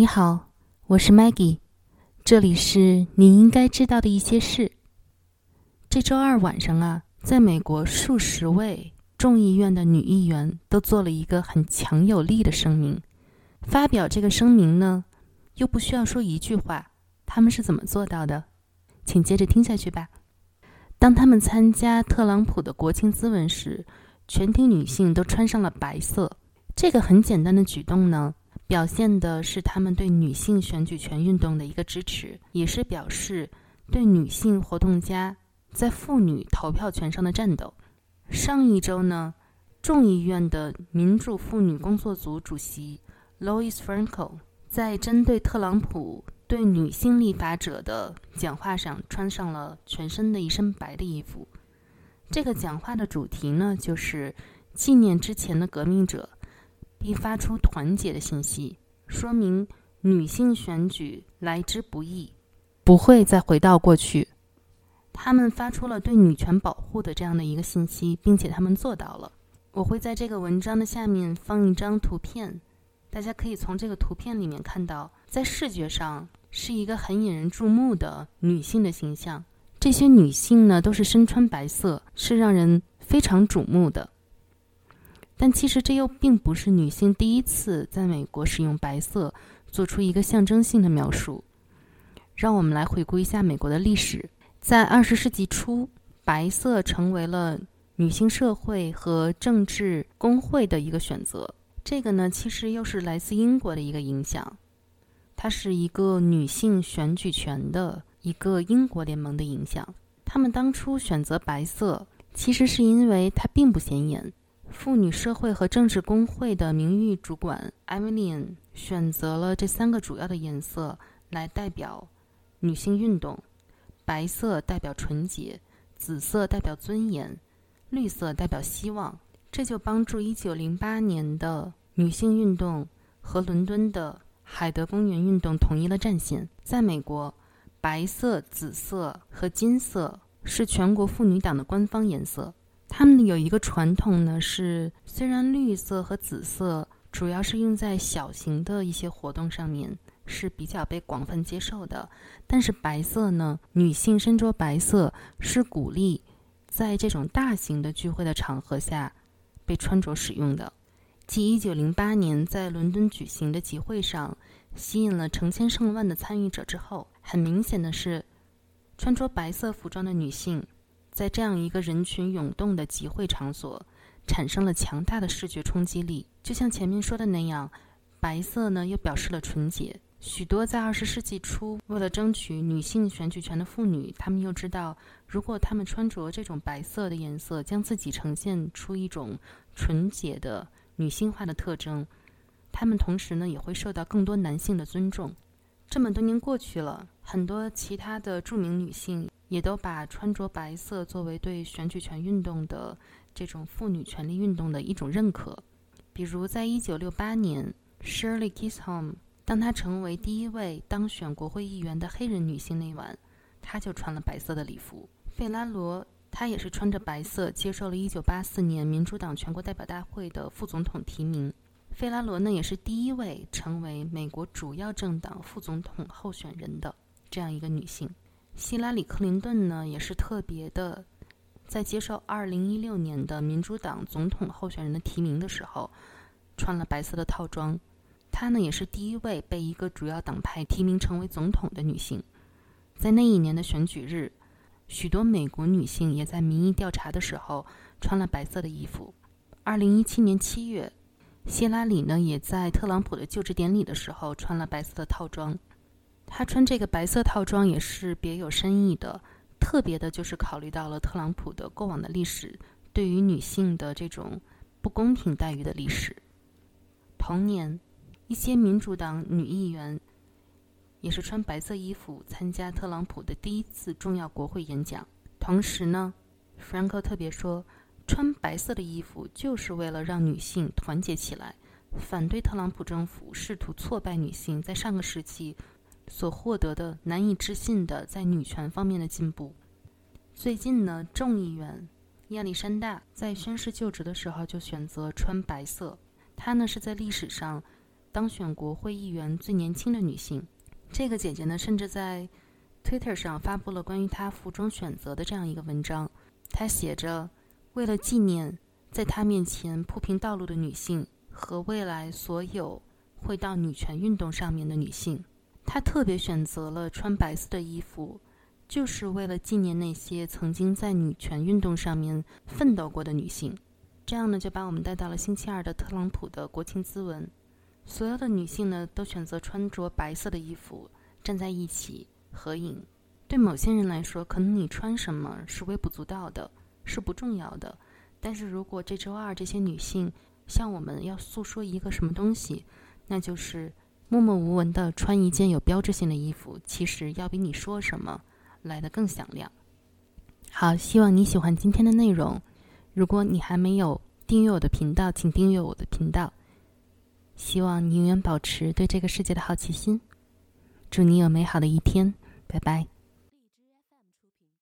你好，我是 Maggie，这里是你应该知道的一些事。这周二晚上啊，在美国数十位众议院的女议员都做了一个很强有力的声明。发表这个声明呢，又不需要说一句话，他们是怎么做到的？请接着听下去吧。当他们参加特朗普的国庆咨文时，全体女性都穿上了白色。这个很简单的举动呢，表现的是他们对女性选举权运动的一个支持，也是表示对女性活动家在妇女投票权上的战斗。上一周呢，众议院的民主妇女工作组主席 Louis Franco 在针对特朗普对女性立法者的讲话上，穿上了全身的一身白的衣服。这个讲话的主题呢，就是纪念之前的革命者。并发出团结的信息，说明女性选举来之不易，不会再回到过去。他们发出了对女权保护的这样的一个信息，并且他们做到了。我会在这个文章的下面放一张图片，大家可以从这个图片里面看到，在视觉上是一个很引人注目的女性的形象。这些女性呢，都是身穿白色，是让人非常瞩目的。但其实这又并不是女性第一次在美国使用白色做出一个象征性的描述。让我们来回顾一下美国的历史。在二十世纪初，白色成为了女性社会和政治工会的一个选择。这个呢，其实又是来自英国的一个影响。它是一个女性选举权的一个英国联盟的影响。他们当初选择白色，其实是因为它并不显眼。妇女社会和政治工会的名誉主管艾米丽安选择了这三个主要的颜色来代表女性运动：白色代表纯洁，紫色代表尊严，绿色代表希望。这就帮助1908年的女性运动和伦敦的海德公园运动统一了战线。在美国，白色、紫色和金色是全国妇女党的官方颜色。他们有一个传统呢，是虽然绿色和紫色主要是用在小型的一些活动上面是比较被广泛接受的，但是白色呢，女性身着白色是鼓励在这种大型的聚会的场合下被穿着使用的。继1908年在伦敦举行的集会上吸引了成千上万的参与者之后，很明显的是，穿着白色服装的女性。在这样一个人群涌动的集会场所，产生了强大的视觉冲击力。就像前面说的那样，白色呢又表示了纯洁。许多在二十世纪初为了争取女性选举权的妇女，她们又知道，如果她们穿着这种白色的颜色，将自己呈现出一种纯洁的女性化的特征，她们同时呢也会受到更多男性的尊重。这么多年过去了，很多其他的著名女性。也都把穿着白色作为对选举权运动的这种妇女权利运动的一种认可。比如，在一九六八年，Shirley Chisholm，当她成为第一位当选国会议员的黑人女性那晚，她就穿了白色的礼服。费拉罗，她也是穿着白色接受了一九八四年民主党全国代表大会的副总统提名。费拉罗呢，也是第一位成为美国主要政党副总统候选人的这样一个女性。希拉里·克林顿呢，也是特别的，在接受2016年的民主党总统候选人的提名的时候，穿了白色的套装。她呢，也是第一位被一个主要党派提名成为总统的女性。在那一年的选举日，许多美国女性也在民意调查的时候穿了白色的衣服。2017年7月，希拉里呢，也在特朗普的就职典礼的时候穿了白色的套装。她穿这个白色套装也是别有深意的，特别的就是考虑到了特朗普的过往的历史，对于女性的这种不公平待遇的历史。同年，一些民主党女议员也是穿白色衣服参加特朗普的第一次重要国会演讲。同时呢，Franco 特别说，穿白色的衣服就是为了让女性团结起来，反对特朗普政府试图挫败女性在上个世纪。所获得的难以置信的在女权方面的进步。最近呢，众议员亚历山大在宣誓就职的时候就选择穿白色。她呢是在历史上当选国会议员最年轻的女性。这个姐姐呢，甚至在 Twitter 上发布了关于她服装选择的这样一个文章。她写着：“为了纪念在她面前铺平道路的女性和未来所有会到女权运动上面的女性，她特别选择了穿白色的衣服。”就是为了纪念那些曾经在女权运动上面奋斗过的女性，这样呢就把我们带到了星期二的特朗普的国情咨文。所有的女性呢都选择穿着白色的衣服站在一起合影。对某些人来说，可能你穿什么是微不足道的，是不重要的。但是如果这周二这些女性向我们要诉说一个什么东西，那就是默默无闻的穿一件有标志性的衣服，其实要比你说什么。来的更响亮。好，希望你喜欢今天的内容。如果你还没有订阅我的频道，请订阅我的频道。希望你永远保持对这个世界的好奇心。祝你有美好的一天，拜拜。